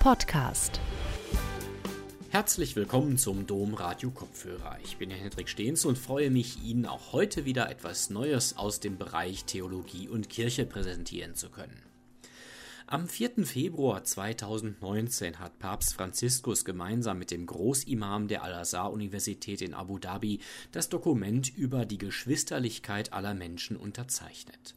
Podcast. Herzlich willkommen zum Dom Radio Kopfhörer. Ich bin Hendrik Stehns und freue mich, Ihnen auch heute wieder etwas Neues aus dem Bereich Theologie und Kirche präsentieren zu können. Am 4. Februar 2019 hat Papst Franziskus gemeinsam mit dem Großimam der Al-Azhar-Universität in Abu Dhabi das Dokument über die Geschwisterlichkeit aller Menschen unterzeichnet.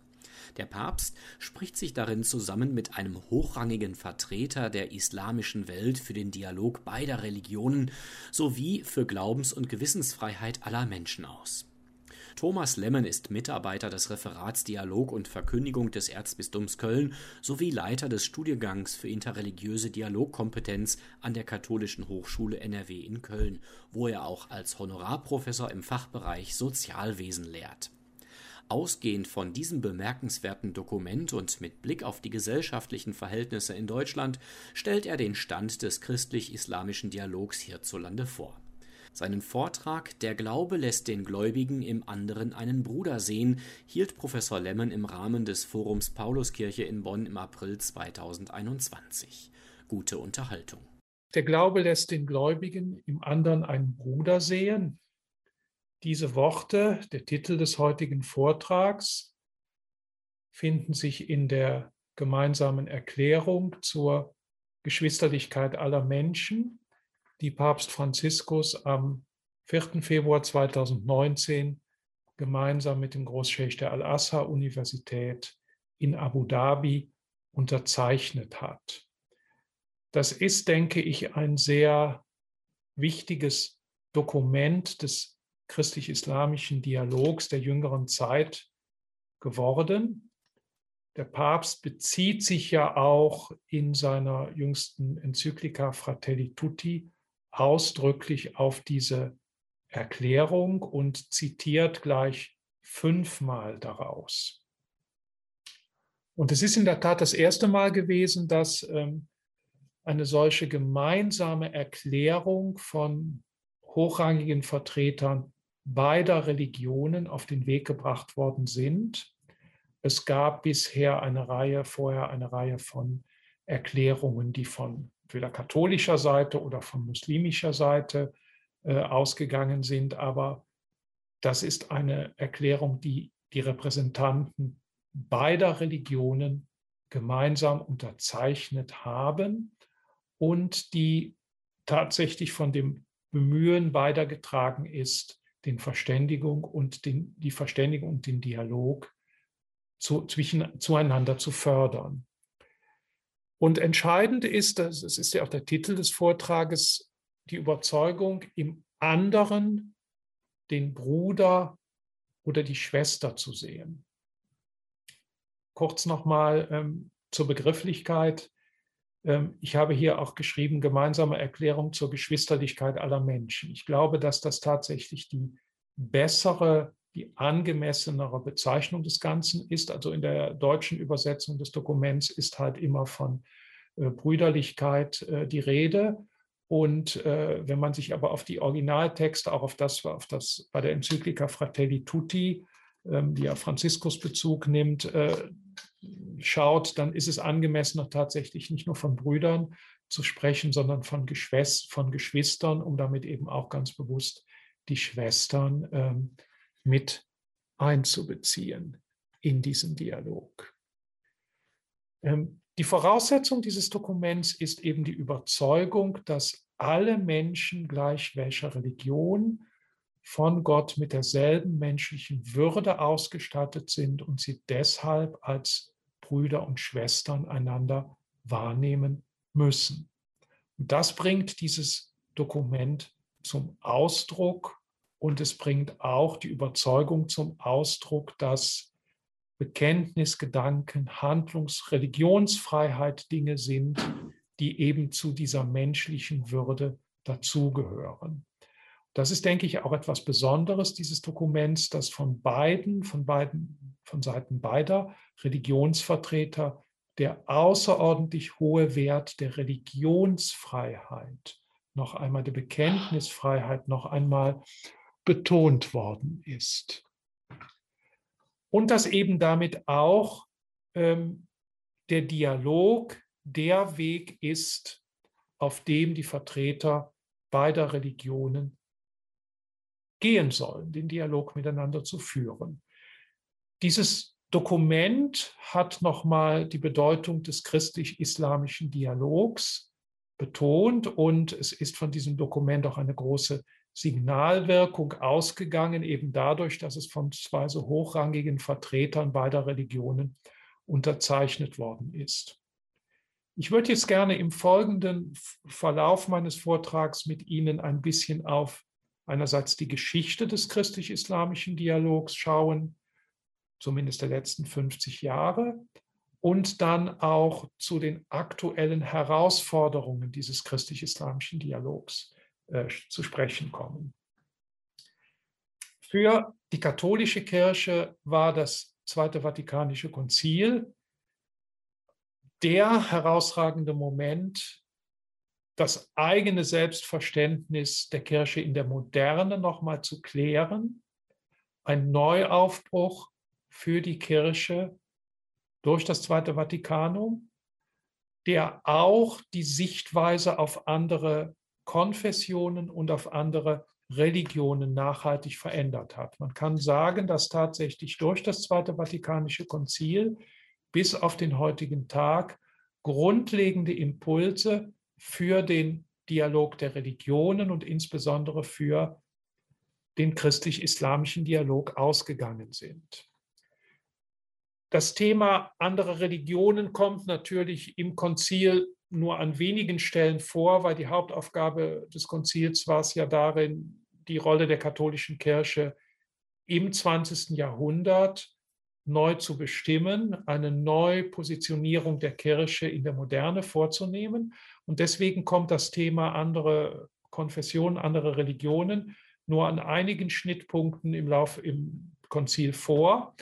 Der Papst spricht sich darin zusammen mit einem hochrangigen Vertreter der islamischen Welt für den Dialog beider Religionen sowie für Glaubens- und Gewissensfreiheit aller Menschen aus. Thomas Lemmen ist Mitarbeiter des Referats Dialog und Verkündigung des Erzbistums Köln sowie Leiter des Studiengangs für interreligiöse Dialogkompetenz an der Katholischen Hochschule NRW in Köln, wo er auch als Honorarprofessor im Fachbereich Sozialwesen lehrt. Ausgehend von diesem bemerkenswerten Dokument und mit Blick auf die gesellschaftlichen Verhältnisse in Deutschland stellt er den Stand des christlich-islamischen Dialogs hierzulande vor. Seinen Vortrag Der Glaube lässt den Gläubigen im anderen einen Bruder sehen hielt Professor Lemmen im Rahmen des Forums Pauluskirche in Bonn im April 2021. Gute Unterhaltung. Der Glaube lässt den Gläubigen im anderen einen Bruder sehen. Diese Worte, der Titel des heutigen Vortrags, finden sich in der gemeinsamen Erklärung zur Geschwisterlichkeit aller Menschen die Papst Franziskus am 4. Februar 2019 gemeinsam mit dem Großscheich der Al-Azhar-Universität in Abu Dhabi unterzeichnet hat. Das ist, denke ich, ein sehr wichtiges Dokument des christlich-islamischen Dialogs der jüngeren Zeit geworden. Der Papst bezieht sich ja auch in seiner jüngsten Enzyklika Fratelli Tutti ausdrücklich auf diese Erklärung und zitiert gleich fünfmal daraus. Und es ist in der Tat das erste Mal gewesen, dass ähm, eine solche gemeinsame Erklärung von hochrangigen Vertretern beider Religionen auf den Weg gebracht worden sind. Es gab bisher eine Reihe, vorher eine Reihe von Erklärungen, die von entweder katholischer Seite oder von muslimischer Seite äh, ausgegangen sind. Aber das ist eine Erklärung, die die Repräsentanten beider Religionen gemeinsam unterzeichnet haben und die tatsächlich von dem Bemühen beider getragen ist, den Verständigung und den, die Verständigung und den Dialog zu, zwischen, zueinander zu fördern. Und entscheidend ist, das ist ja auch der Titel des Vortrages, die Überzeugung, im anderen den Bruder oder die Schwester zu sehen. Kurz nochmal ähm, zur Begrifflichkeit. Ähm, ich habe hier auch geschrieben, gemeinsame Erklärung zur Geschwisterlichkeit aller Menschen. Ich glaube, dass das tatsächlich die bessere die angemessenere Bezeichnung des Ganzen ist. Also in der deutschen Übersetzung des Dokuments ist halt immer von äh, Brüderlichkeit äh, die Rede. Und äh, wenn man sich aber auf die Originaltexte, auch auf das, auf das bei der Enzyklika Fratelli Tutti, ähm, die ja Franziskus Bezug nimmt, äh, schaut, dann ist es angemessener tatsächlich nicht nur von Brüdern zu sprechen, sondern von, Geschwest, von Geschwistern, um damit eben auch ganz bewusst die Schwestern ähm, mit einzubeziehen in diesen Dialog. Ähm, die Voraussetzung dieses Dokuments ist eben die Überzeugung, dass alle Menschen gleich welcher Religion von Gott mit derselben menschlichen Würde ausgestattet sind und sie deshalb als Brüder und Schwestern einander wahrnehmen müssen. Und das bringt dieses Dokument zum Ausdruck und es bringt auch die Überzeugung zum Ausdruck, dass Bekenntnisgedanken, Handlungs-, Religionsfreiheit Dinge sind, die eben zu dieser menschlichen Würde dazugehören. Das ist, denke ich, auch etwas Besonderes dieses Dokuments, das von beiden, von beiden, von Seiten beider Religionsvertreter der außerordentlich hohe Wert der Religionsfreiheit, noch einmal der Bekenntnisfreiheit, noch einmal betont worden ist. Und dass eben damit auch ähm, der Dialog der Weg ist, auf dem die Vertreter beider Religionen gehen sollen, den Dialog miteinander zu führen. Dieses Dokument hat nochmal die Bedeutung des christlich-islamischen Dialogs betont und es ist von diesem Dokument auch eine große Signalwirkung ausgegangen, eben dadurch, dass es von zwei so hochrangigen Vertretern beider Religionen unterzeichnet worden ist. Ich würde jetzt gerne im folgenden Verlauf meines Vortrags mit Ihnen ein bisschen auf einerseits die Geschichte des christlich-islamischen Dialogs schauen, zumindest der letzten 50 Jahre, und dann auch zu den aktuellen Herausforderungen dieses christlich-islamischen Dialogs äh, zu sprechen kommen. Für die katholische Kirche war das Zweite Vatikanische Konzil der herausragende Moment, das eigene Selbstverständnis der Kirche in der Moderne nochmal zu klären, ein Neuaufbruch für die Kirche durch das Zweite Vatikanum, der auch die Sichtweise auf andere Konfessionen und auf andere Religionen nachhaltig verändert hat. Man kann sagen, dass tatsächlich durch das Zweite Vatikanische Konzil bis auf den heutigen Tag grundlegende Impulse für den Dialog der Religionen und insbesondere für den christlich-islamischen Dialog ausgegangen sind. Das Thema andere Religionen kommt natürlich im Konzil nur an wenigen Stellen vor, weil die Hauptaufgabe des Konzils war es ja darin, die Rolle der katholischen Kirche im 20. Jahrhundert neu zu bestimmen, eine Neupositionierung der Kirche in der Moderne vorzunehmen. Und deswegen kommt das Thema andere Konfessionen, andere Religionen nur an einigen Schnittpunkten im Lauf im Konzil vor.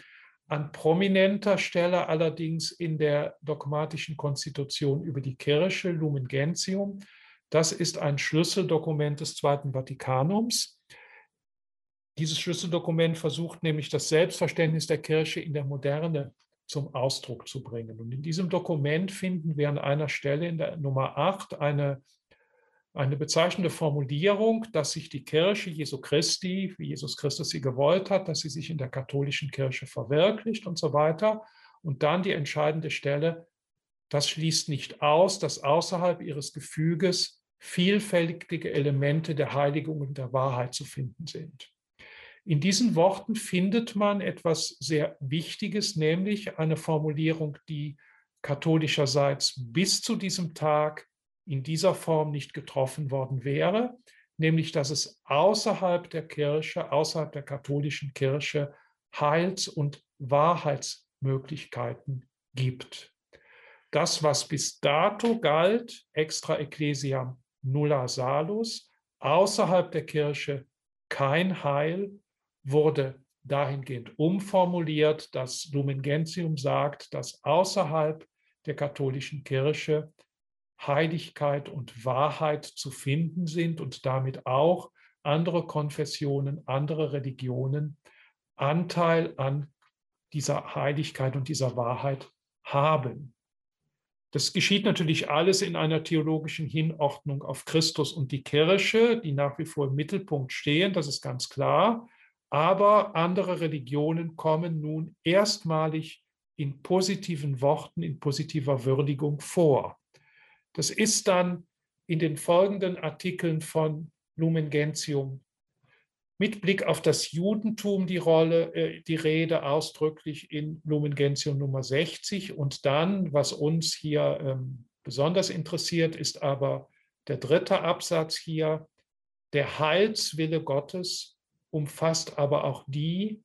An prominenter Stelle allerdings in der dogmatischen Konstitution über die Kirche, Lumen Gentium. Das ist ein Schlüsseldokument des Zweiten Vatikanums. Dieses Schlüsseldokument versucht nämlich das Selbstverständnis der Kirche in der Moderne zum Ausdruck zu bringen. Und in diesem Dokument finden wir an einer Stelle in der Nummer 8 eine, eine bezeichnende Formulierung, dass sich die Kirche Jesu Christi, wie Jesus Christus sie gewollt hat, dass sie sich in der katholischen Kirche verwirklicht und so weiter. Und dann die entscheidende Stelle, das schließt nicht aus, dass außerhalb ihres Gefüges vielfältige Elemente der Heiligung und der Wahrheit zu finden sind. In diesen Worten findet man etwas sehr Wichtiges, nämlich eine Formulierung, die katholischerseits bis zu diesem Tag in dieser Form nicht getroffen worden wäre, nämlich dass es außerhalb der Kirche, außerhalb der katholischen Kirche Heils- und Wahrheitsmöglichkeiten gibt. Das, was bis dato galt, extra ecclesia nulla salus, außerhalb der Kirche kein Heil, wurde dahingehend umformuliert, dass Lumen Gentium sagt, dass außerhalb der katholischen Kirche Heiligkeit und Wahrheit zu finden sind und damit auch andere Konfessionen, andere Religionen Anteil an dieser Heiligkeit und dieser Wahrheit haben. Das geschieht natürlich alles in einer theologischen Hinordnung auf Christus und die Kirche, die nach wie vor im Mittelpunkt stehen, das ist ganz klar. Aber andere Religionen kommen nun erstmalig in positiven Worten, in positiver Würdigung vor. Das ist dann in den folgenden Artikeln von Lumen Gentium mit Blick auf das Judentum die Rolle, äh, die Rede ausdrücklich in Lumen Gentium Nummer 60. Und dann, was uns hier ähm, besonders interessiert, ist aber der dritte Absatz hier, der Heilswille Gottes umfasst aber auch die,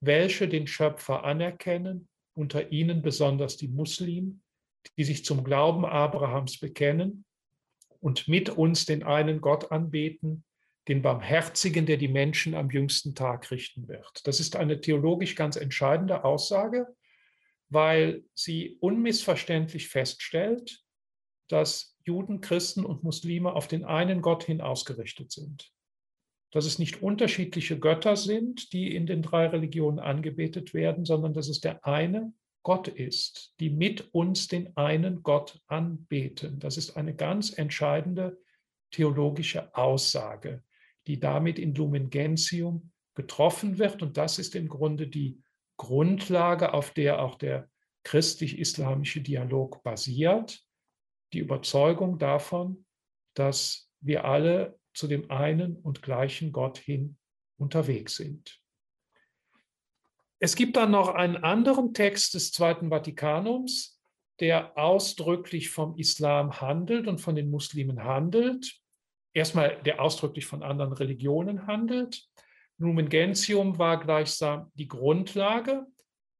welche den Schöpfer anerkennen, unter ihnen besonders die Muslimen, die sich zum Glauben Abrahams bekennen und mit uns den einen Gott anbeten, den Barmherzigen, der die Menschen am jüngsten Tag richten wird. Das ist eine theologisch ganz entscheidende Aussage, weil sie unmissverständlich feststellt, dass Juden, Christen und Muslime auf den einen Gott hin ausgerichtet sind dass es nicht unterschiedliche Götter sind, die in den drei Religionen angebetet werden, sondern dass es der eine Gott ist, die mit uns den einen Gott anbeten. Das ist eine ganz entscheidende theologische Aussage, die damit in Lumen Gentium getroffen wird. Und das ist im Grunde die Grundlage, auf der auch der christlich-islamische Dialog basiert. Die Überzeugung davon, dass wir alle zu dem einen und gleichen Gott hin unterwegs sind. Es gibt dann noch einen anderen Text des Zweiten Vatikanums, der ausdrücklich vom Islam handelt und von den Muslimen handelt. Erstmal, der ausdrücklich von anderen Religionen handelt. Lumen Gentium war gleichsam die Grundlage,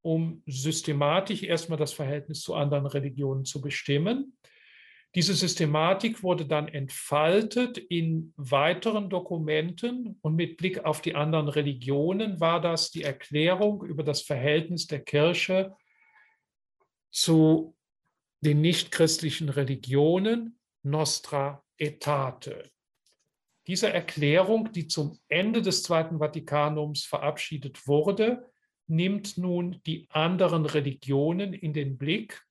um systematisch erstmal das Verhältnis zu anderen Religionen zu bestimmen. Diese Systematik wurde dann entfaltet in weiteren Dokumenten und mit Blick auf die anderen Religionen war das die Erklärung über das Verhältnis der Kirche zu den nichtchristlichen Religionen Nostra Aetate. Diese Erklärung, die zum Ende des Zweiten Vatikanums verabschiedet wurde, nimmt nun die anderen Religionen in den Blick,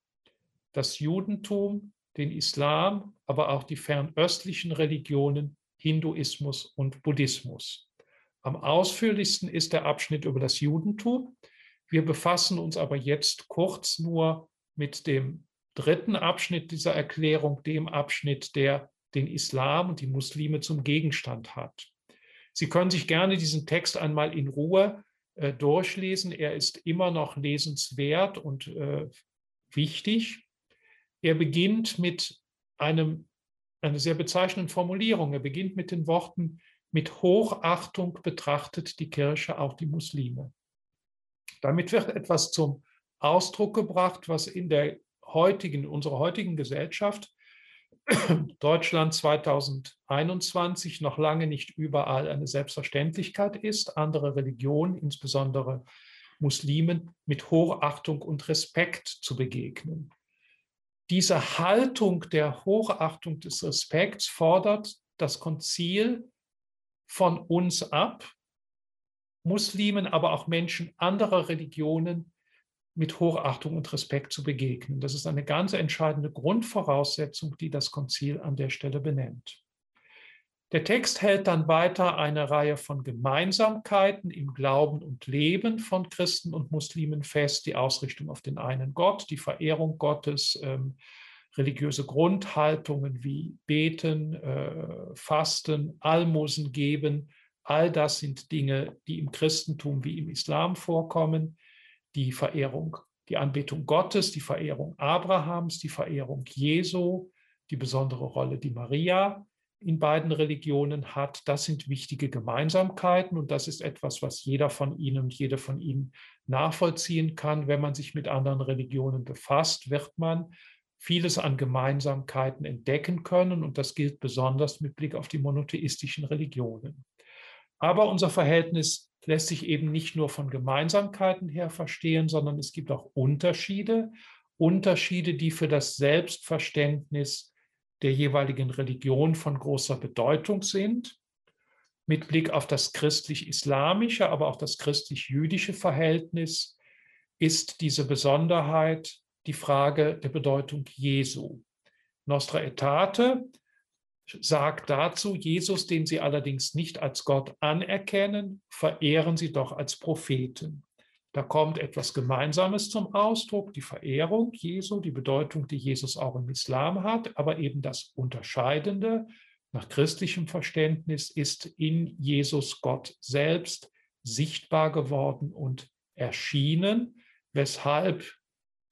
das Judentum, den Islam, aber auch die fernöstlichen Religionen, Hinduismus und Buddhismus. Am ausführlichsten ist der Abschnitt über das Judentum. Wir befassen uns aber jetzt kurz nur mit dem dritten Abschnitt dieser Erklärung, dem Abschnitt, der den Islam und die Muslime zum Gegenstand hat. Sie können sich gerne diesen Text einmal in Ruhe äh, durchlesen. Er ist immer noch lesenswert und äh, wichtig. Er beginnt mit einem, einer sehr bezeichnenden Formulierung. Er beginnt mit den Worten, mit Hochachtung betrachtet die Kirche auch die Muslime. Damit wird etwas zum Ausdruck gebracht, was in der heutigen, unserer heutigen Gesellschaft, Deutschland 2021, noch lange nicht überall eine Selbstverständlichkeit ist. Andere Religionen, insbesondere Muslimen, mit Hochachtung und Respekt zu begegnen diese Haltung der Hochachtung des Respekts fordert das Konzil von uns ab, Muslimen, aber auch Menschen anderer Religionen mit Hochachtung und Respekt zu begegnen. Das ist eine ganz entscheidende Grundvoraussetzung, die das Konzil an der Stelle benennt. Der Text hält dann weiter eine Reihe von Gemeinsamkeiten im Glauben und Leben von Christen und Muslimen fest, die Ausrichtung auf den einen Gott, die Verehrung Gottes, ähm, religiöse Grundhaltungen wie Beten, äh, Fasten, Almosen geben. All das sind Dinge, die im Christentum wie im Islam vorkommen. Die Verehrung, die Anbetung Gottes, die Verehrung Abrahams, die Verehrung Jesu, die besondere Rolle, die Maria in beiden Religionen hat. Das sind wichtige Gemeinsamkeiten und das ist etwas, was jeder von Ihnen und jede von Ihnen nachvollziehen kann. Wenn man sich mit anderen Religionen befasst, wird man vieles an Gemeinsamkeiten entdecken können und das gilt besonders mit Blick auf die monotheistischen Religionen. Aber unser Verhältnis lässt sich eben nicht nur von Gemeinsamkeiten her verstehen, sondern es gibt auch Unterschiede, Unterschiede, die für das Selbstverständnis der jeweiligen Religion von großer Bedeutung sind, mit Blick auf das christlich-islamische, aber auch das christlich-jüdische Verhältnis, ist diese Besonderheit die Frage der Bedeutung Jesu. Nostra Aetate sagt dazu, Jesus, den sie allerdings nicht als Gott anerkennen, verehren sie doch als Propheten. Da kommt etwas Gemeinsames zum Ausdruck, die Verehrung Jesu, die Bedeutung, die Jesus auch im Islam hat, aber eben das Unterscheidende nach christlichem Verständnis ist in Jesus Gott selbst sichtbar geworden und erschienen, weshalb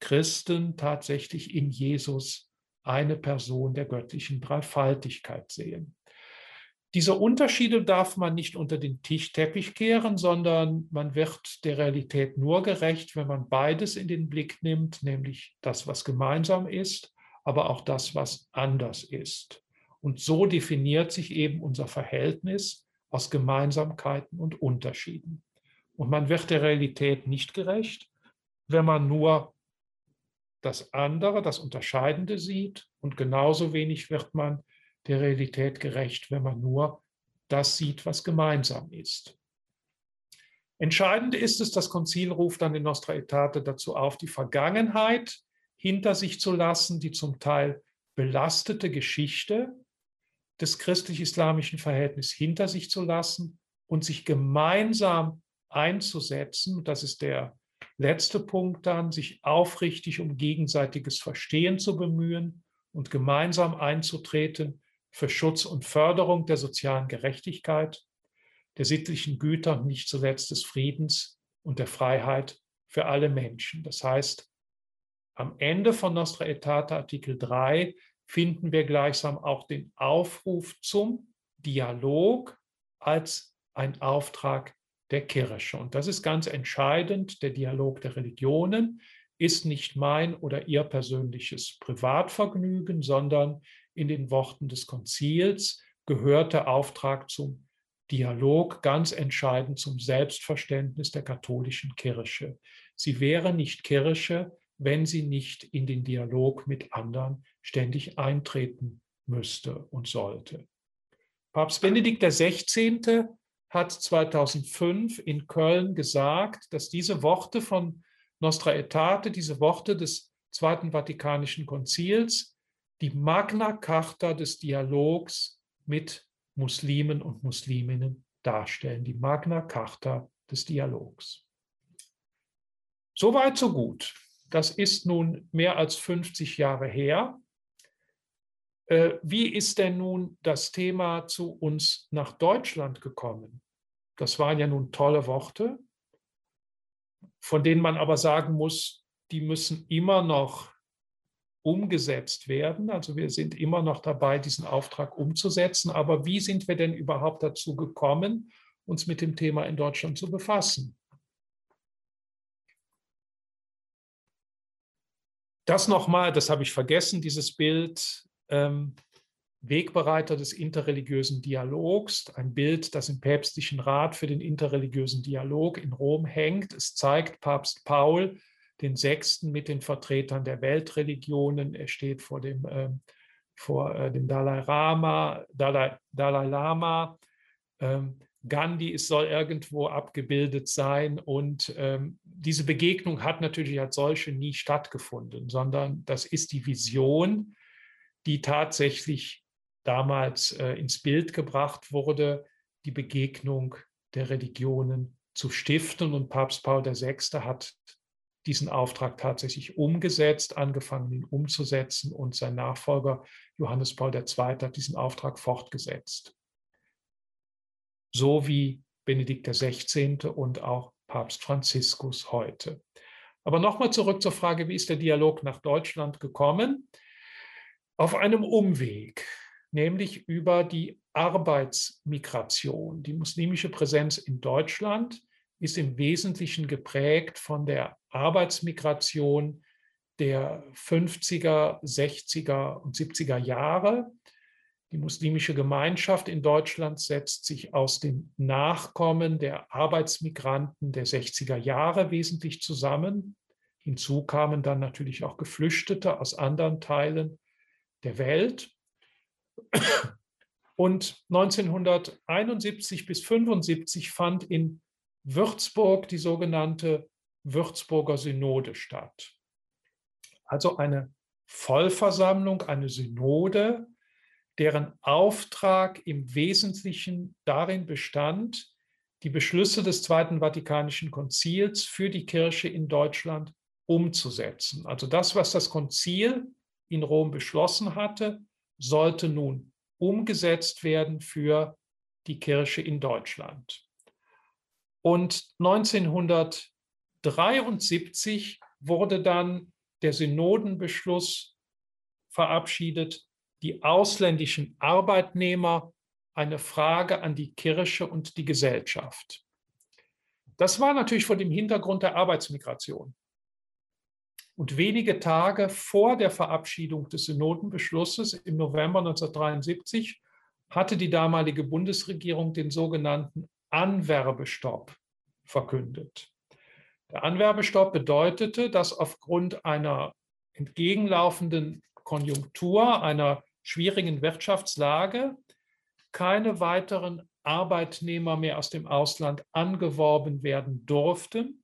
Christen tatsächlich in Jesus eine Person der göttlichen Dreifaltigkeit sehen. Diese Unterschiede darf man nicht unter den Tischteppich kehren, sondern man wird der Realität nur gerecht, wenn man beides in den Blick nimmt, nämlich das, was gemeinsam ist, aber auch das, was anders ist. Und so definiert sich eben unser Verhältnis aus Gemeinsamkeiten und Unterschieden. Und man wird der Realität nicht gerecht, wenn man nur das andere, das Unterscheidende sieht. Und genauso wenig wird man der Realität gerecht, wenn man nur das sieht, was gemeinsam ist. Entscheidend ist es, das Konzil ruft dann in Nostra Aetate dazu auf, die Vergangenheit hinter sich zu lassen, die zum Teil belastete Geschichte des christlich-islamischen Verhältnisses hinter sich zu lassen und sich gemeinsam einzusetzen. Das ist der letzte Punkt dann, sich aufrichtig um gegenseitiges Verstehen zu bemühen und gemeinsam einzutreten für Schutz und Förderung der sozialen Gerechtigkeit, der sittlichen Güter und nicht zuletzt des Friedens und der Freiheit für alle Menschen. Das heißt, am Ende von Nostra Aetate Artikel 3 finden wir gleichsam auch den Aufruf zum Dialog als ein Auftrag der Kirche. Und das ist ganz entscheidend. Der Dialog der Religionen ist nicht mein oder ihr persönliches Privatvergnügen, sondern in den Worten des Konzils gehört der Auftrag zum Dialog ganz entscheidend zum Selbstverständnis der katholischen Kirche. Sie wäre nicht Kirche, wenn sie nicht in den Dialog mit anderen ständig eintreten müsste und sollte. Papst Benedikt XVI. hat 2005 in Köln gesagt, dass diese Worte von Nostra Aetate, diese Worte des Zweiten Vatikanischen Konzils, die Magna Carta des Dialogs mit Muslimen und Musliminnen darstellen, die Magna Carta des Dialogs. Soweit, so gut. Das ist nun mehr als 50 Jahre her. Äh, wie ist denn nun das Thema zu uns nach Deutschland gekommen? Das waren ja nun tolle Worte, von denen man aber sagen muss, die müssen immer noch umgesetzt werden. Also wir sind immer noch dabei, diesen Auftrag umzusetzen. Aber wie sind wir denn überhaupt dazu gekommen, uns mit dem Thema in Deutschland zu befassen? Das nochmal, das habe ich vergessen, dieses Bild, ähm, Wegbereiter des interreligiösen Dialogs, ein Bild, das im päpstlichen Rat für den interreligiösen Dialog in Rom hängt. Es zeigt Papst Paul, den Sechsten mit den Vertretern der Weltreligionen. Er steht vor dem, äh, vor, äh, dem Dalai, Lama, Dalai, Dalai Lama. Ähm, Gandhi es soll irgendwo abgebildet sein. Und ähm, diese Begegnung hat natürlich als solche nie stattgefunden, sondern das ist die Vision, die tatsächlich damals äh, ins Bild gebracht wurde, die Begegnung der Religionen zu stiften. Und Papst Paul VI. hat diesen Auftrag tatsächlich umgesetzt, angefangen, ihn umzusetzen und sein Nachfolger Johannes Paul II. hat diesen Auftrag fortgesetzt. So wie Benedikt XVI. und auch Papst Franziskus heute. Aber nochmal zurück zur Frage, wie ist der Dialog nach Deutschland gekommen? Auf einem Umweg, nämlich über die Arbeitsmigration. Die muslimische Präsenz in Deutschland ist im Wesentlichen geprägt von der Arbeitsmigration der 50er, 60er und 70er Jahre. Die muslimische Gemeinschaft in Deutschland setzt sich aus den Nachkommen der Arbeitsmigranten der 60er Jahre wesentlich zusammen. Hinzu kamen dann natürlich auch Geflüchtete aus anderen Teilen der Welt. Und 1971 bis 1975 fand in Würzburg die sogenannte Würzburger Synode statt. Also eine Vollversammlung, eine Synode, deren Auftrag im Wesentlichen darin bestand, die Beschlüsse des Zweiten Vatikanischen Konzils für die Kirche in Deutschland umzusetzen. Also das, was das Konzil in Rom beschlossen hatte, sollte nun umgesetzt werden für die Kirche in Deutschland. Und 1973 wurde dann der Synodenbeschluss verabschiedet, die ausländischen Arbeitnehmer eine Frage an die Kirche und die Gesellschaft. Das war natürlich vor dem Hintergrund der Arbeitsmigration. Und wenige Tage vor der Verabschiedung des Synodenbeschlusses im November 1973 hatte die damalige Bundesregierung den sogenannten Anwerbestopp verkündet. Der Anwerbestopp bedeutete, dass aufgrund einer entgegenlaufenden Konjunktur, einer schwierigen Wirtschaftslage keine weiteren Arbeitnehmer mehr aus dem Ausland angeworben werden durften,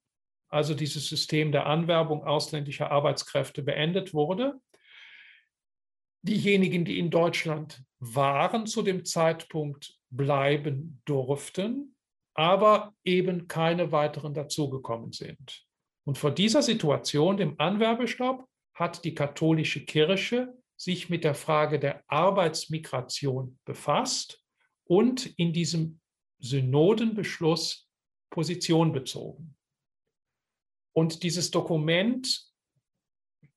also dieses System der Anwerbung ausländischer Arbeitskräfte beendet wurde. Diejenigen, die in Deutschland waren zu dem Zeitpunkt, bleiben durften, aber eben keine weiteren dazugekommen sind. Und vor dieser Situation, dem Anwerbestopp, hat die katholische Kirche sich mit der Frage der Arbeitsmigration befasst und in diesem Synodenbeschluss Position bezogen. Und dieses Dokument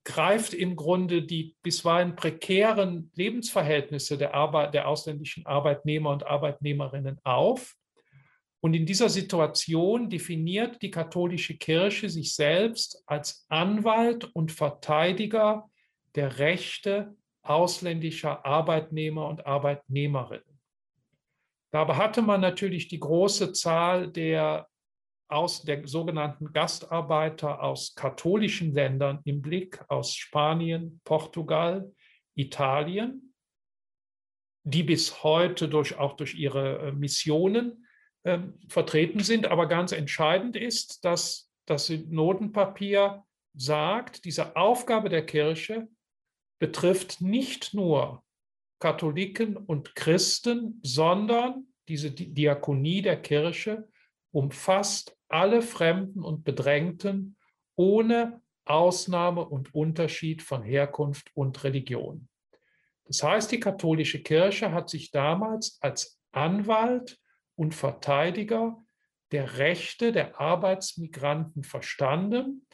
greift im Grunde die bisweilen prekären Lebensverhältnisse der, Arbeit, der ausländischen Arbeitnehmer und Arbeitnehmerinnen auf. Und in dieser Situation definiert die katholische Kirche sich selbst als Anwalt und Verteidiger der Rechte ausländischer Arbeitnehmer und Arbeitnehmerinnen. Dabei hatte man natürlich die große Zahl der, aus, der sogenannten Gastarbeiter aus katholischen Ländern im Blick, aus Spanien, Portugal, Italien, die bis heute durch, auch durch ihre äh, Missionen äh, vertreten sind. Aber ganz entscheidend ist, dass das Synodenpapier sagt, diese Aufgabe der Kirche betrifft nicht nur Katholiken und Christen, sondern diese Diakonie der Kirche umfasst alle Fremden und Bedrängten ohne Ausnahme und Unterschied von Herkunft und Religion. Das heißt, die katholische Kirche hat sich damals als Anwalt und Verteidiger der Rechte der Arbeitsmigranten verstanden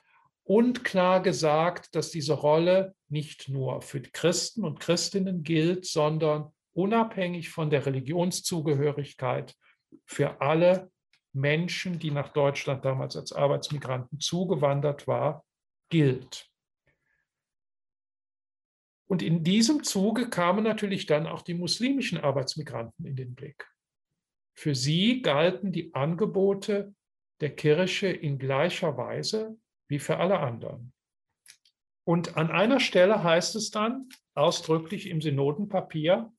und klar gesagt, dass diese Rolle nicht nur für Christen und Christinnen gilt, sondern unabhängig von der Religionszugehörigkeit für alle Menschen, die nach Deutschland damals als Arbeitsmigranten zugewandert war, gilt. Und in diesem Zuge kamen natürlich dann auch die muslimischen Arbeitsmigranten in den Blick. Für sie galten die Angebote der Kirche in gleicher Weise wie für alle anderen. Und an einer Stelle heißt es dann ausdrücklich im Synodenpapier,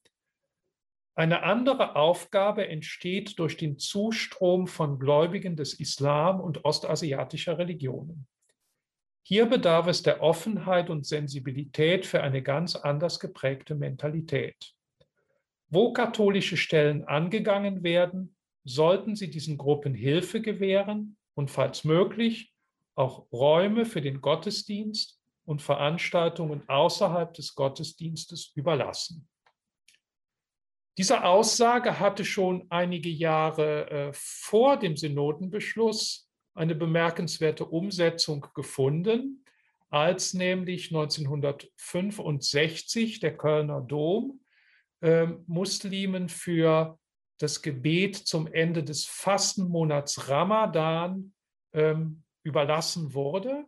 eine andere Aufgabe entsteht durch den Zustrom von Gläubigen des Islam und ostasiatischer Religionen. Hier bedarf es der Offenheit und Sensibilität für eine ganz anders geprägte Mentalität. Wo katholische Stellen angegangen werden, sollten sie diesen Gruppen Hilfe gewähren und falls möglich auch Räume für den Gottesdienst und Veranstaltungen außerhalb des Gottesdienstes überlassen. Diese Aussage hatte schon einige Jahre äh, vor dem Synodenbeschluss eine bemerkenswerte Umsetzung gefunden, als nämlich 1965 der Kölner Dom äh, Muslimen für das Gebet zum Ende des Fastenmonats Ramadan ähm, überlassen wurde.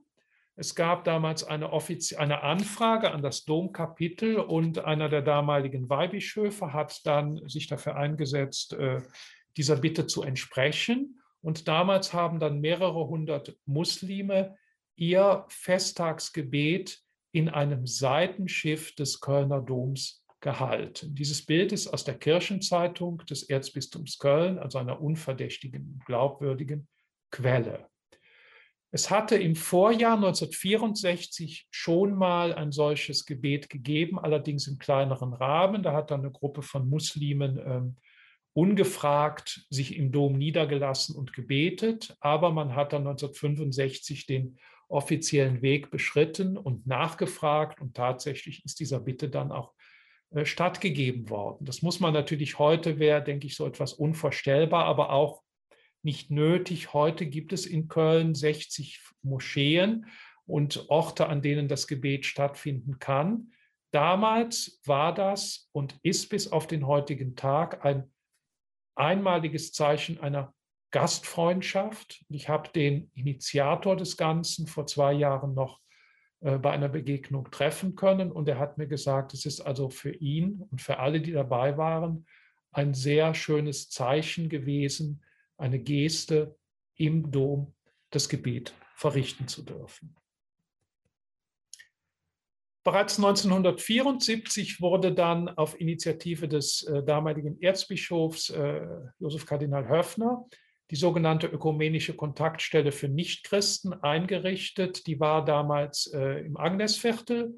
Es gab damals eine, eine, Anfrage an das Domkapitel und einer der damaligen Weihbischöfe hat dann sich dafür eingesetzt, äh, dieser Bitte zu entsprechen. Und damals haben dann mehrere hundert Muslime ihr Festtagsgebet in einem Seitenschiff des Kölner Doms gehalten. Dieses Bild ist aus der Kirchenzeitung des Erzbistums Köln, also einer unverdächtigen, glaubwürdigen Quelle. Es hatte im Vorjahr 1964 schon mal ein solches Gebet gegeben, allerdings im kleineren Rahmen. Da hat dann eine Gruppe von Muslimen ähm, ungefragt sich im Dom niedergelassen und gebetet. Aber man hat dann 1965 den offiziellen Weg beschritten und nachgefragt. Und tatsächlich ist dieser Bitte dann auch stattgegeben worden. Das muss man natürlich heute, wäre, denke ich, so etwas unvorstellbar, aber auch nicht nötig. Heute gibt es in Köln 60 Moscheen und Orte, an denen das Gebet stattfinden kann. Damals war das und ist bis auf den heutigen Tag ein einmaliges Zeichen einer Gastfreundschaft. Ich habe den Initiator des Ganzen vor zwei Jahren noch äh, bei einer Begegnung treffen können und er hat mir gesagt, es ist also für ihn und für alle, die dabei waren, ein sehr schönes Zeichen gewesen, eine Geste im Dom das Gebet verrichten zu dürfen. Bereits 1974 wurde dann auf Initiative des äh, damaligen Erzbischofs äh, Josef Kardinal Höffner die sogenannte ökumenische Kontaktstelle für Nichtchristen eingerichtet. Die war damals äh, im Agnesviertel.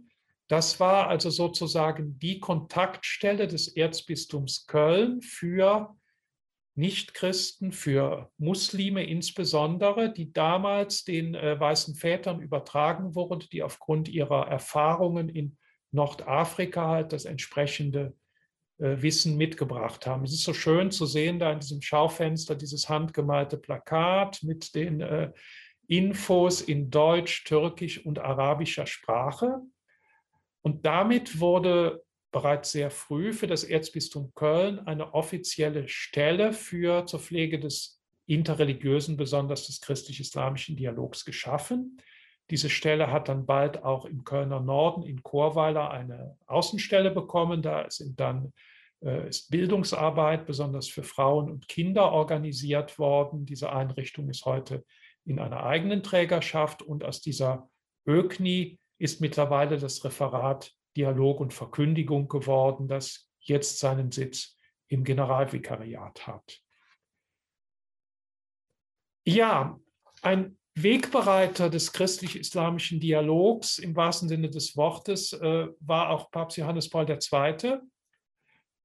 Das war also sozusagen die Kontaktstelle des Erzbistums Köln für Nichtchristen, für Muslime insbesondere, die damals den äh, weißen Vätern übertragen wurden, die aufgrund ihrer Erfahrungen in Nordafrika halt das entsprechende Wissen mitgebracht haben. Es ist so schön zu sehen, da in diesem Schaufenster dieses handgemalte Plakat mit den äh, Infos in Deutsch, Türkisch und arabischer Sprache. Und damit wurde bereits sehr früh für das Erzbistum Köln eine offizielle Stelle für zur Pflege des interreligiösen, besonders des christlich-islamischen Dialogs geschaffen. Diese Stelle hat dann bald auch im Kölner Norden in Chorweiler eine Außenstelle bekommen. Da sind dann äh, ist Bildungsarbeit besonders für Frauen und Kinder organisiert worden. Diese Einrichtung ist heute in einer eigenen Trägerschaft und aus dieser ÖKNI ist mittlerweile das Referat Dialog und Verkündigung geworden, das jetzt seinen Sitz im Generalvikariat hat. Ja, ein Wegbereiter des christlich-islamischen Dialogs im wahrsten Sinne des Wortes äh, war auch Papst Johannes Paul II.,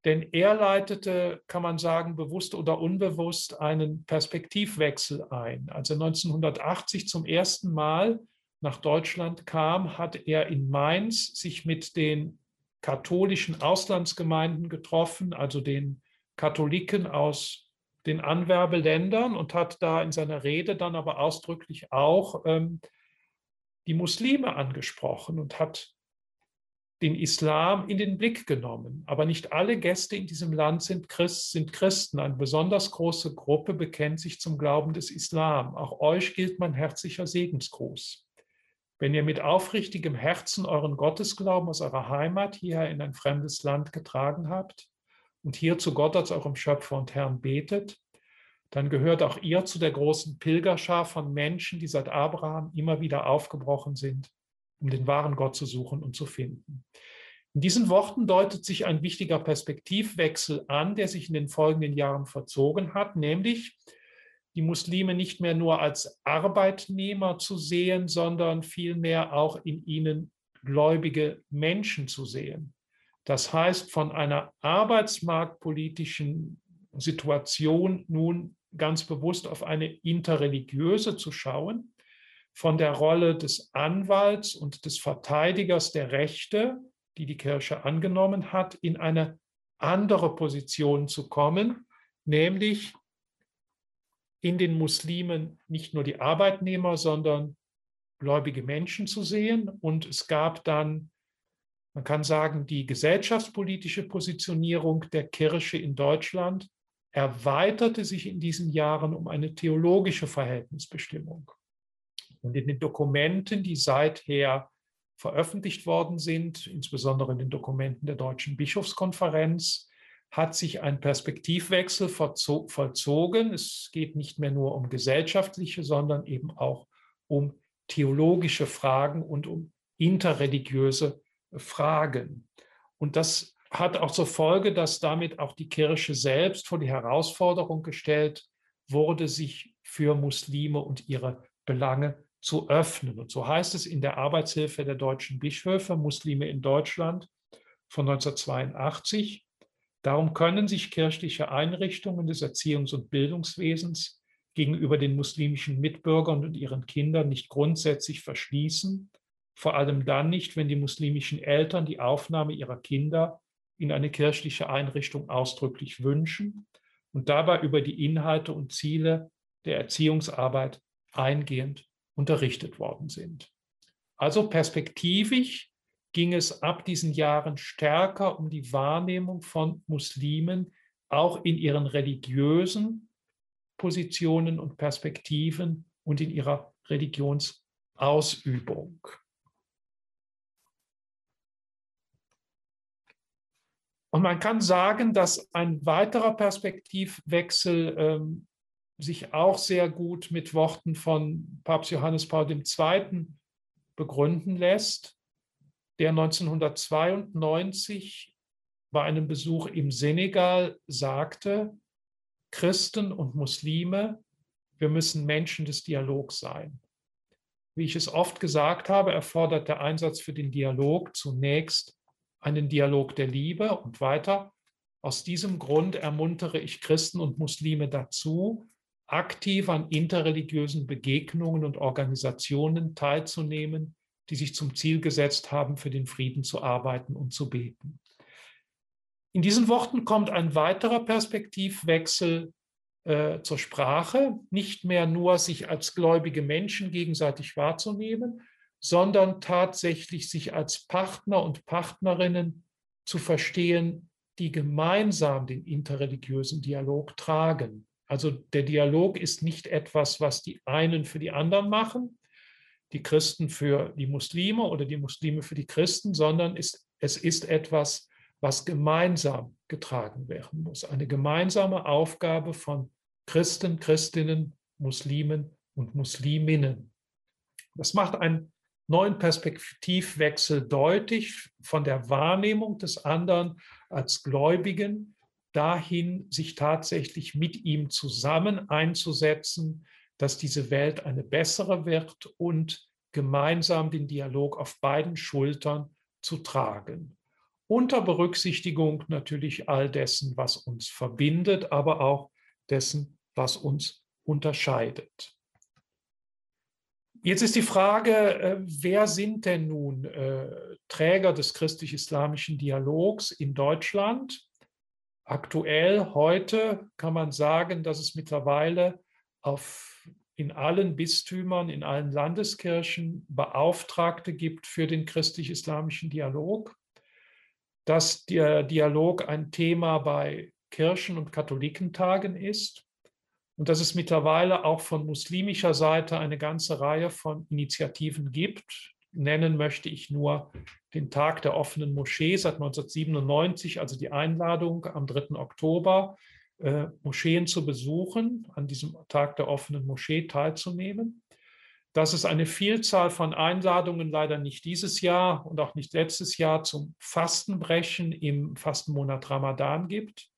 denn er leitete, kann man sagen, bewusst oder unbewusst einen Perspektivwechsel ein. Als er 1980 zum ersten Mal nach Deutschland kam, hat er in Mainz sich mit den katholischen Auslandsgemeinden getroffen, also den Katholiken aus den Anwerbeländern und hat da in seiner Rede dann aber ausdrücklich auch ähm, die Muslime angesprochen und hat den Islam in den Blick genommen. Aber nicht alle Gäste in diesem Land sind, Christ, sind Christen. Eine besonders große Gruppe bekennt sich zum Glauben des Islam. Auch euch gilt mein herzlicher Segensgruß. Wenn ihr mit aufrichtigem Herzen euren Gottesglauben aus eurer Heimat hierher in ein fremdes Land getragen habt und hier zu Gott als eurem Schöpfer und Herrn betet, dann gehört auch ihr zu der großen Pilgerschar von Menschen, die seit Abraham immer wieder aufgebrochen sind, um den wahren Gott zu suchen und zu finden. In diesen Worten deutet sich ein wichtiger Perspektivwechsel an, der sich in den folgenden Jahren verzogen hat, nämlich die Muslime nicht mehr nur als Arbeitnehmer zu sehen, sondern vielmehr auch in ihnen gläubige Menschen zu sehen. Das heißt, von einer arbeitsmarktpolitischen Situation nun ganz bewusst auf eine interreligiöse zu schauen, von der Rolle des Anwalts und des Verteidigers der Rechte, die die Kirche angenommen hat, in eine andere Position zu kommen, nämlich in den Muslimen nicht nur die Arbeitnehmer, sondern gläubige Menschen zu sehen. Und es gab dann, man kann sagen, die gesellschaftspolitische Positionierung der Kirche in Deutschland erweiterte sich in diesen Jahren um eine theologische Verhältnisbestimmung. Und in den Dokumenten, die seither veröffentlicht worden sind, insbesondere in den Dokumenten der Deutschen Bischofskonferenz, hat sich ein Perspektivwechsel vollzogen. Es geht nicht mehr nur um gesellschaftliche, sondern eben auch um theologische Fragen und um interreligiöse Fragen. Und das hat auch zur Folge, dass damit auch die Kirche selbst vor die Herausforderung gestellt wurde, sich für Muslime und ihre Belange zu öffnen. Und so heißt es in der Arbeitshilfe der deutschen Bischöfe, Muslime in Deutschland von 1982, Darum können sich kirchliche Einrichtungen des Erziehungs- und Bildungswesens gegenüber den muslimischen Mitbürgern und ihren Kindern nicht grundsätzlich verschließen, vor allem dann nicht, wenn die muslimischen Eltern die Aufnahme ihrer Kinder in eine kirchliche Einrichtung ausdrücklich wünschen und dabei über die Inhalte und Ziele der Erziehungsarbeit eingehend unterrichtet worden sind. Also perspektivisch ging es ab diesen Jahren stärker um die Wahrnehmung von Muslimen, auch in ihren religiösen Positionen und Perspektiven und in ihrer Religionsausübung. Und man kann sagen, dass ein weiterer Perspektivwechsel ähm, sich auch sehr gut mit Worten von Papst Johannes Paul II. begründen lässt der 1992 bei einem Besuch im Senegal sagte, Christen und Muslime, wir müssen Menschen des Dialogs sein. Wie ich es oft gesagt habe, erfordert der Einsatz für den Dialog zunächst einen Dialog der Liebe und weiter. Aus diesem Grund ermuntere ich Christen und Muslime dazu, aktiv an interreligiösen Begegnungen und Organisationen teilzunehmen, die sich zum Ziel gesetzt haben, für den Frieden zu arbeiten und zu beten. In diesen Worten kommt ein weiterer Perspektivwechsel äh, zur Sprache, nicht mehr nur sich als gläubige Menschen gegenseitig wahrzunehmen, sondern tatsächlich sich als Partner und Partnerinnen zu verstehen, die gemeinsam den interreligiösen Dialog tragen. Also der Dialog ist nicht etwas, was die einen für die anderen machen, die Christen für die Muslime oder die Muslime für die Christen, sondern ist, es ist etwas, was gemeinsam getragen werden muss. Eine gemeinsame Aufgabe von Christen, Christinnen, Muslimen und Musliminnen. Das macht einen neuen Perspektivwechsel deutlich von der Wahrnehmung des anderen als Gläubigen dahin, sich tatsächlich mit ihm zusammen einzusetzen, dass diese Welt eine bessere wird und gemeinsam den Dialog auf beiden Schultern zu tragen. Unter Berücksichtigung natürlich all dessen, was uns verbindet, aber auch dessen, was uns unterscheidet. Jetzt ist die Frage, äh, wer sind denn nun äh, Träger des christlich-islamischen Dialogs in Deutschland? Aktuell, heute kann man sagen, dass es mittlerweile auf, in allen Bistümern, in allen Landeskirchen Beauftragte gibt für den christlich-islamischen Dialog, dass der Dialog ein Thema bei Kirchen- und Katholikentagen ist und dass es mittlerweile auch von muslimischer Seite eine ganze Reihe von Initiativen gibt. Nennen möchte ich nur den Tag der offenen Moschee seit 1997, also die Einladung am 3. Oktober, äh, Moscheen zu besuchen, an diesem Tag der offenen Moschee teilzunehmen. Dass es eine Vielzahl von Einladungen leider nicht dieses Jahr und auch nicht letztes Jahr zum Fastenbrechen im Fastenmonat Ramadan gibt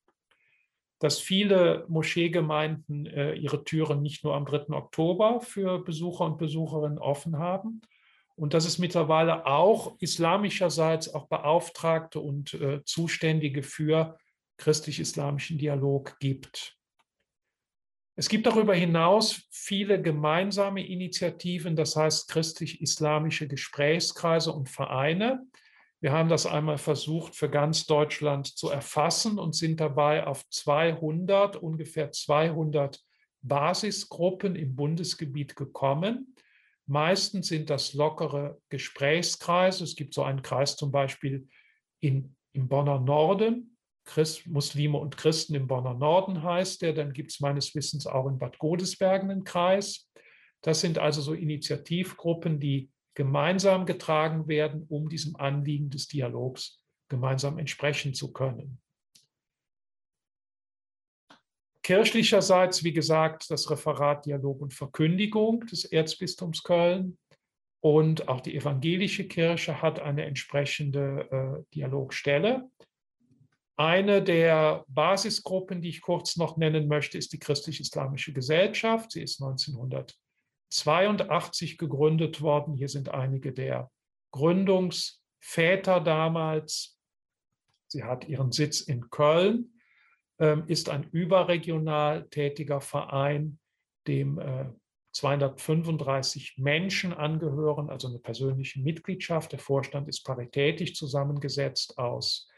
dass viele Moscheegemeinden äh, ihre Türen nicht nur am 3. Oktober für Besucher und Besucherinnen offen haben und dass es mittlerweile auch islamischerseits auch Beauftragte und äh, Zuständige für christlich-islamischen Dialog gibt. Es gibt darüber hinaus viele gemeinsame Initiativen, das heißt christlich-islamische Gesprächskreise und Vereine, wir haben das einmal versucht, für ganz Deutschland zu erfassen und sind dabei auf 200, ungefähr 200 Basisgruppen im Bundesgebiet gekommen. Meistens sind das lockere Gesprächskreise. Es gibt so einen Kreis zum Beispiel in, im Bonner Norden, Christ, Muslime und Christen im Bonner Norden heißt der. Dann gibt es meines Wissens auch in Bad Godesbergen einen Kreis. Das sind also so Initiativgruppen, die gemeinsam getragen werden, um diesem Anliegen des Dialogs gemeinsam entsprechen zu können. Kirchlicherseits, wie gesagt, das Referat Dialog und Verkündigung des Erzbistums Köln und auch die evangelische Kirche hat eine entsprechende äh, Dialogstelle. Eine der Basisgruppen, die ich kurz noch nennen möchte, ist die Christlich-Islamische Gesellschaft. Sie ist 1900 82 gegründet worden. Hier sind einige der Gründungsväter damals. Sie hat ihren Sitz in Köln, ähm, ist ein überregional tätiger Verein, dem 235 äh, Menschen angehören, also eine persönliche Mitgliedschaft. Der Vorstand ist paritätisch zusammengesetzt aus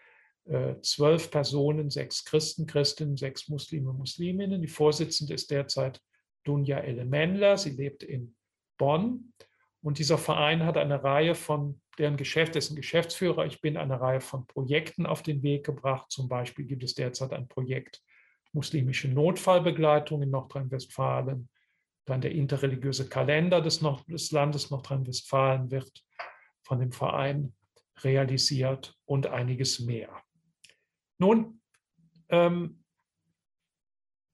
äh, zwölf Personen, sechs Christen, Christinnen, sechs Muslime, Musliminnen. Die Vorsitzende ist derzeit Dunja Elemendler. Sie lebt in Bonn. Und dieser Verein hat eine Reihe von, deren Geschäft, dessen Geschäftsführer ich bin, eine Reihe von Projekten auf den Weg gebracht. Zum Beispiel gibt es derzeit ein Projekt muslimische Notfallbegleitung in Nordrhein-Westfalen. Dann der interreligiöse Kalender des, Nord des Landes Nordrhein-Westfalen wird von dem Verein realisiert und einiges mehr. Nun ähm,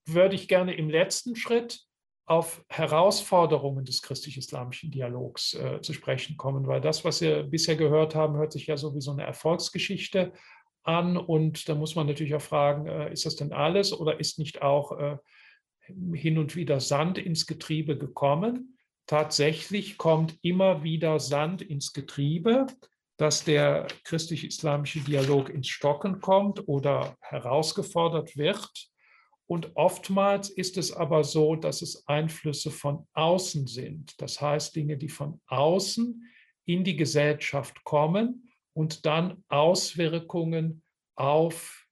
würde ich gerne im letzten Schritt auf Herausforderungen des christlich-islamischen Dialogs äh, zu sprechen kommen, weil das, was wir bisher gehört haben, hört sich ja so wie so eine Erfolgsgeschichte an. Und da muss man natürlich auch fragen, äh, ist das denn alles oder ist nicht auch äh, hin und wieder Sand ins Getriebe gekommen? Tatsächlich kommt immer wieder Sand ins Getriebe, dass der christlich-islamische Dialog ins Stocken kommt oder herausgefordert wird. Und oftmals ist es aber so, dass es Einflüsse von außen sind. Das heißt, Dinge, die von außen in die Gesellschaft kommen und dann Auswirkungen auf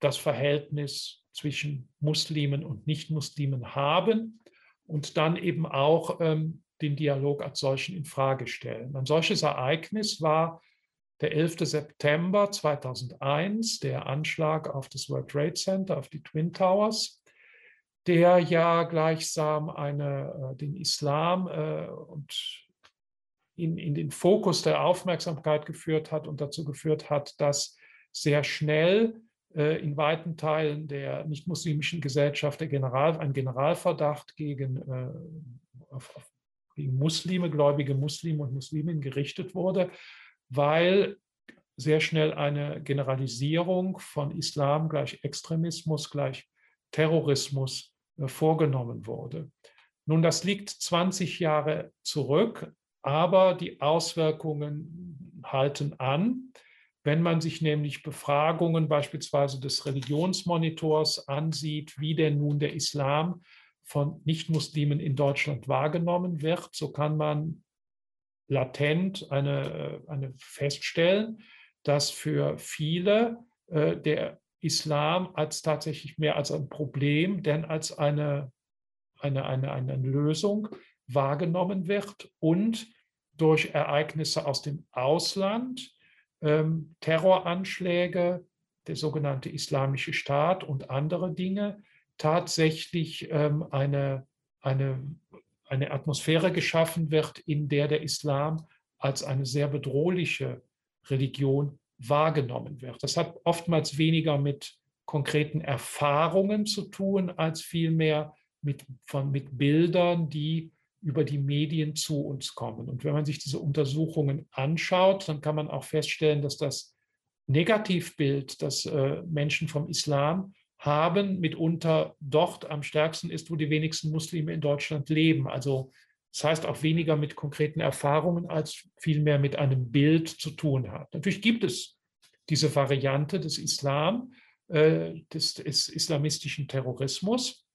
das Verhältnis zwischen Muslimen und Nichtmuslimen haben und dann eben auch ähm, den Dialog als solchen in Frage stellen. Ein solches Ereignis war der 11. September 2001, der Anschlag auf das World Trade Center, auf die Twin Towers, der ja gleichsam eine, äh, den Islam äh, und in, in den Fokus der Aufmerksamkeit geführt hat und dazu geführt hat, dass sehr schnell äh, in weiten Teilen der nicht-muslimischen Gesellschaft der General, ein Generalverdacht gegen, auf, auf, gegen Muslime, gläubige Muslime und Musliminnen gerichtet wurde weil sehr schnell eine Generalisierung von Islam gleich Extremismus gleich Terrorismus äh, vorgenommen wurde. Nun, das liegt 20 Jahre zurück, aber die Auswirkungen halten an. Wenn man sich nämlich Befragungen beispielsweise des Religionsmonitors ansieht, wie denn nun der Islam von Nichtmuslimen in Deutschland wahrgenommen wird, so kann man latent eine, eine feststellen, dass für viele äh, der Islam als tatsächlich mehr als ein Problem, denn als eine, eine, eine, eine Lösung wahrgenommen wird und durch Ereignisse aus dem Ausland, ähm, Terroranschläge, der sogenannte Islamische Staat und andere Dinge tatsächlich ähm, eine, eine eine Atmosphäre geschaffen wird, in der der Islam als eine sehr bedrohliche Religion wahrgenommen wird. Das hat oftmals weniger mit konkreten Erfahrungen zu tun, als vielmehr mit, von, mit Bildern, die über die Medien zu uns kommen. Und wenn man sich diese Untersuchungen anschaut, dann kann man auch feststellen, dass das Negativbild, das äh, Menschen vom Islam haben, mitunter dort am stärksten ist, wo die wenigsten Muslime in Deutschland leben. Also das heißt auch weniger mit konkreten Erfahrungen als vielmehr mit einem Bild zu tun hat. Natürlich gibt es diese Variante des Islam, äh, des, des islamistischen Terrorismus,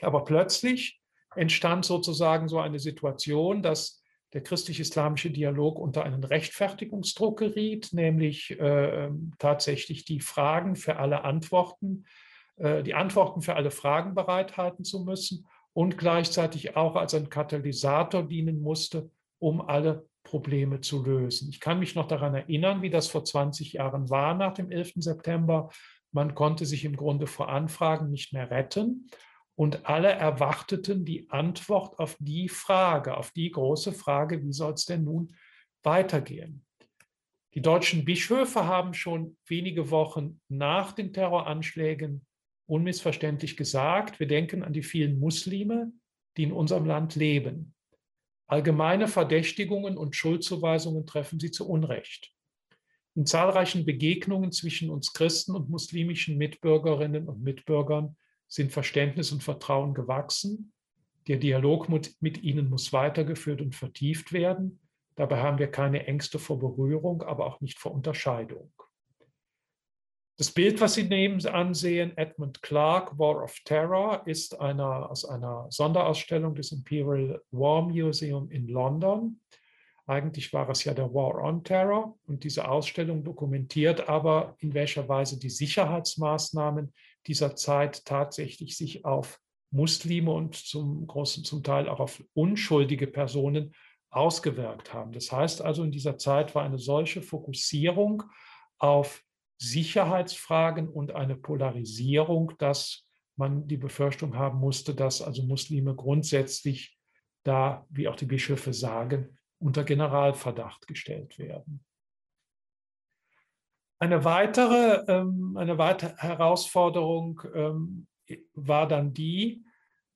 aber plötzlich entstand sozusagen so eine Situation, dass der christlich-islamische Dialog unter einen Rechtfertigungsdruck geriet, nämlich äh, tatsächlich die Fragen für alle Antworten die Antworten für alle Fragen bereithalten zu müssen und gleichzeitig auch als ein Katalysator dienen musste, um alle Probleme zu lösen. Ich kann mich noch daran erinnern, wie das vor 20 Jahren war nach dem 11. September. Man konnte sich im Grunde vor Anfragen nicht mehr retten und alle erwarteten die Antwort auf die Frage, auf die große Frage, wie soll es denn nun weitergehen? Die deutschen Bischöfe haben schon wenige Wochen nach den Terroranschlägen unmissverständlich gesagt, wir denken an die vielen Muslime, die in unserem Land leben. Allgemeine Verdächtigungen und Schuldzuweisungen treffen sie zu Unrecht. In zahlreichen Begegnungen zwischen uns Christen und muslimischen Mitbürgerinnen und Mitbürgern sind Verständnis und Vertrauen gewachsen. Der Dialog mit, mit ihnen muss weitergeführt und vertieft werden. Dabei haben wir keine Ängste vor Berührung, aber auch nicht vor Unterscheidung. Das Bild, was Sie neben ansehen, Edmund Clark, War of Terror, ist einer, aus einer Sonderausstellung des Imperial War Museum in London. Eigentlich war es ja der War on Terror und diese Ausstellung dokumentiert aber, in welcher Weise die Sicherheitsmaßnahmen dieser Zeit tatsächlich sich auf Muslime und zum großen zum Teil auch auf unschuldige Personen ausgewirkt haben. Das heißt also, in dieser Zeit war eine solche Fokussierung auf Sicherheitsfragen und eine Polarisierung, dass man die Befürchtung haben musste, dass also Muslime grundsätzlich da, wie auch die Bischöfe sagen, unter Generalverdacht gestellt werden. Eine weitere, ähm, eine weitere Herausforderung ähm, war dann die,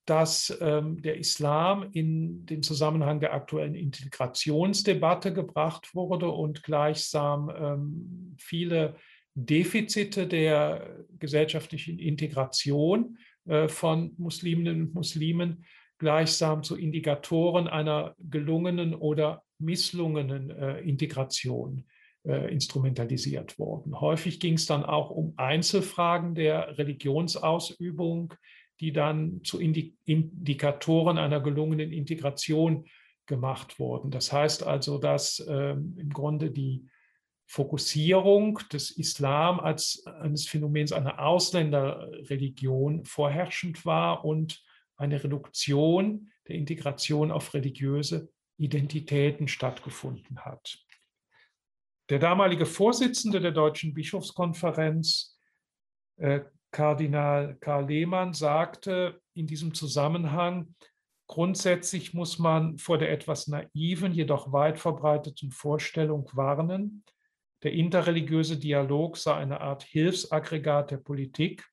dass ähm, der Islam in den Zusammenhang der aktuellen Integrationsdebatte gebracht wurde und gleichsam viele Defizite der gesellschaftlichen Integration äh, von Musliminnen und Muslimen gleichsam zu Indikatoren einer gelungenen oder misslungenen äh, Integration äh, instrumentalisiert wurden. Häufig ging es dann auch um Einzelfragen der Religionsausübung, die dann zu Indikatoren einer gelungenen Integration gemacht wurden. Das heißt also, dass ähm, im Grunde die Fokussierung des Islam als eines Phänomens einer Ausländerreligion vorherrschend war und eine Reduktion der Integration auf religiöse Identitäten stattgefunden hat. Der damalige Vorsitzende der Deutschen Bischofskonferenz, äh, Kardinal Karl Lehmann, sagte in diesem Zusammenhang, grundsätzlich muss man vor der etwas naiven, jedoch weit verbreiteten Vorstellung warnen, der interreligiöse Dialog sei eine Art Hilfsaggregat der Politik,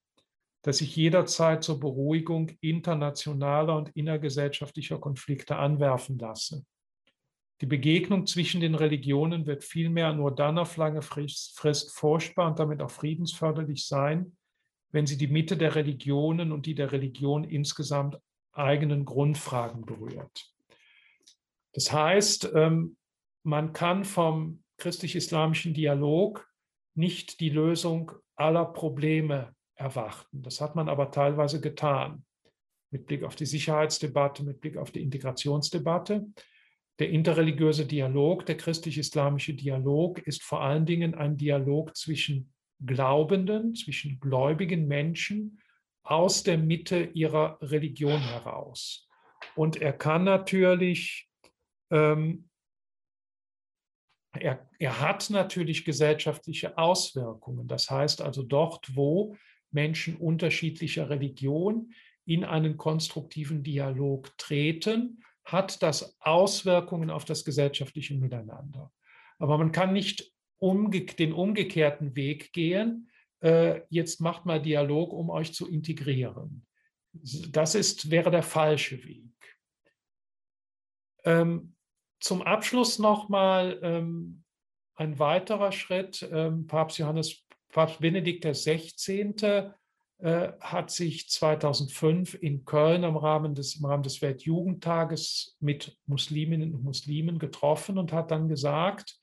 das sich jederzeit zur Beruhigung internationaler und innergesellschaftlicher Konflikte anwerfen lasse. Die Begegnung zwischen den Religionen wird vielmehr nur dann auf lange Frist furchtbar und damit auch friedensförderlich sein, wenn sie die Mitte der Religionen und die der Religion insgesamt eigenen Grundfragen berührt. Das heißt, ähm, man kann vom christlich-islamischen Dialog nicht die Lösung aller Probleme erwarten. Das hat man aber teilweise getan, mit Blick auf die Sicherheitsdebatte, mit Blick auf die Integrationsdebatte. Der interreligiöse Dialog, der christlich-islamische Dialog ist vor allen Dingen ein Dialog zwischen Glaubenden, zwischen gläubigen Menschen aus der Mitte ihrer Religion heraus. Und er kann natürlich ähm, er, er hat natürlich gesellschaftliche Auswirkungen. Das heißt also dort, wo Menschen unterschiedlicher Religion in einen konstruktiven Dialog treten, hat das Auswirkungen auf das gesellschaftliche Miteinander. Aber man kann nicht umge den umgekehrten Weg gehen, äh, jetzt macht mal Dialog, um euch zu integrieren. Das ist, wäre der falsche Weg. Ähm, zum Abschluss nochmal ähm, ein weiterer Schritt. Ähm, Papst Johannes, Papst Benedikt XVI. Äh, hat sich 2005 in Köln im Rahmen des, im Rahmen des Weltjugendtages mit Musliminnen und Muslimen getroffen und hat dann gesagt,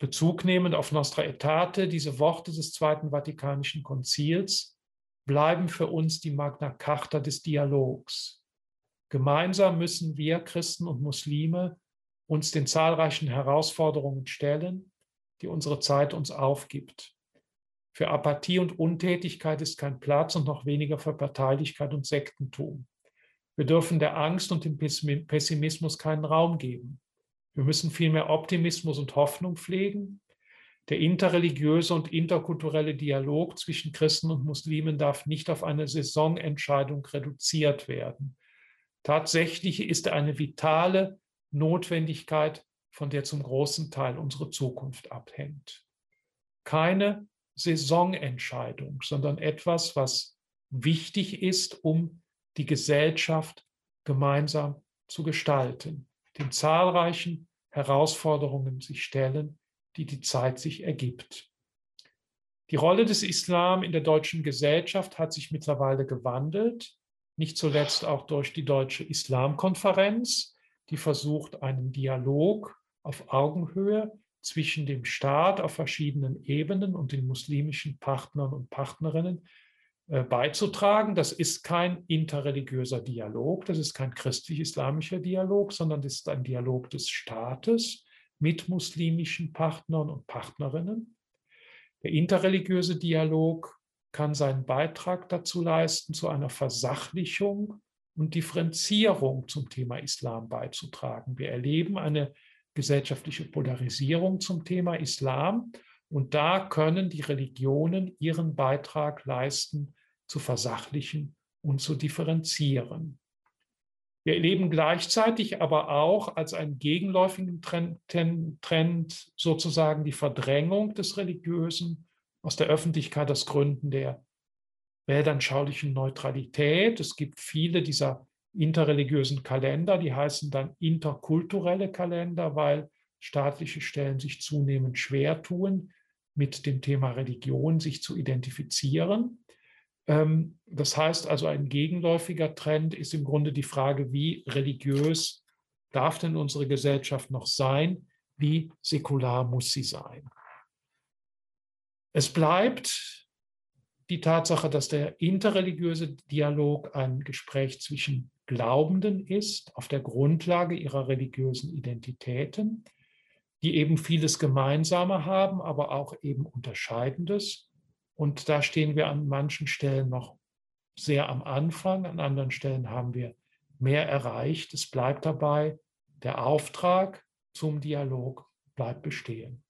Bezug nehmend auf Nostra Aetate, diese Worte des Zweiten Vatikanischen Konzils bleiben für uns die Magna Carta des Dialogs. Gemeinsam müssen wir Christen und Muslime uns den zahlreichen Herausforderungen stellen, die unsere Zeit uns aufgibt. Für Apathie und Untätigkeit ist kein Platz und noch weniger für Parteilichkeit und Sektentum. Wir dürfen der Angst und dem Pessimismus keinen Raum geben. Wir müssen vielmehr Optimismus und Hoffnung pflegen. Der interreligiöse und interkulturelle Dialog zwischen Christen und Muslimen darf nicht auf eine Saisonentscheidung reduziert werden. Tatsächlich ist eine vitale Notwendigkeit, von der zum großen Teil unsere Zukunft abhängt. Keine Saisonentscheidung, sondern etwas, was wichtig ist, um die Gesellschaft gemeinsam zu gestalten, den zahlreichen Herausforderungen sich stellen, die die Zeit sich ergibt. Die Rolle des Islam in der deutschen Gesellschaft hat sich mittlerweile gewandelt nicht zuletzt auch durch die Deutsche Islamkonferenz, die versucht, einen Dialog auf Augenhöhe zwischen dem Staat auf verschiedenen Ebenen und den muslimischen Partnern und Partnerinnen äh, beizutragen. Das ist kein interreligiöser Dialog, das ist kein christlich-islamischer Dialog, sondern das ist ein Dialog des Staates mit muslimischen Partnern und Partnerinnen. Der interreligiöse Dialog kann seinen Beitrag dazu leisten, zu einer Versachlichung und Differenzierung zum Thema Islam beizutragen. Wir erleben eine gesellschaftliche Polarisierung zum Thema Islam und da können die Religionen ihren Beitrag leisten, zu versachlichen und zu differenzieren. Wir erleben gleichzeitig aber auch als einen gegenläufigen Trend, sozusagen die Verdrängung des Religiösen aus der Öffentlichkeit aus Gründen der weltanschaulichen Neutralität. Es gibt viele dieser interreligiösen Kalender, die heißen dann interkulturelle Kalender, weil staatliche Stellen sich zunehmend schwer tun, mit dem Thema Religion sich zu identifizieren. Ähm, das heißt also, ein gegenläufiger Trend ist im Grunde die Frage, wie religiös darf denn unsere Gesellschaft noch sein? Wie säkular muss sie sein? Es bleibt die Tatsache, dass der interreligiöse Dialog ein Gespräch zwischen Glaubenden ist, auf der Grundlage ihrer religiösen Identitäten, die eben vieles Gemeinsamer haben, aber auch eben Unterscheidendes. Und da stehen wir an manchen Stellen noch sehr am Anfang, an anderen Stellen haben wir mehr erreicht. Es bleibt dabei, der Auftrag zum Dialog bleibt bestehen.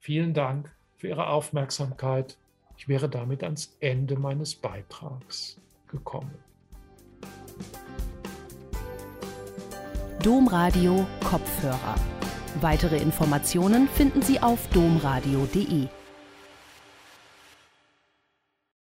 Vielen Dank für Ihre Aufmerksamkeit. Ich wäre damit ans Ende meines Beitrags gekommen. Domradio Kopfhörer. Weitere Informationen finden Sie auf domradio.de.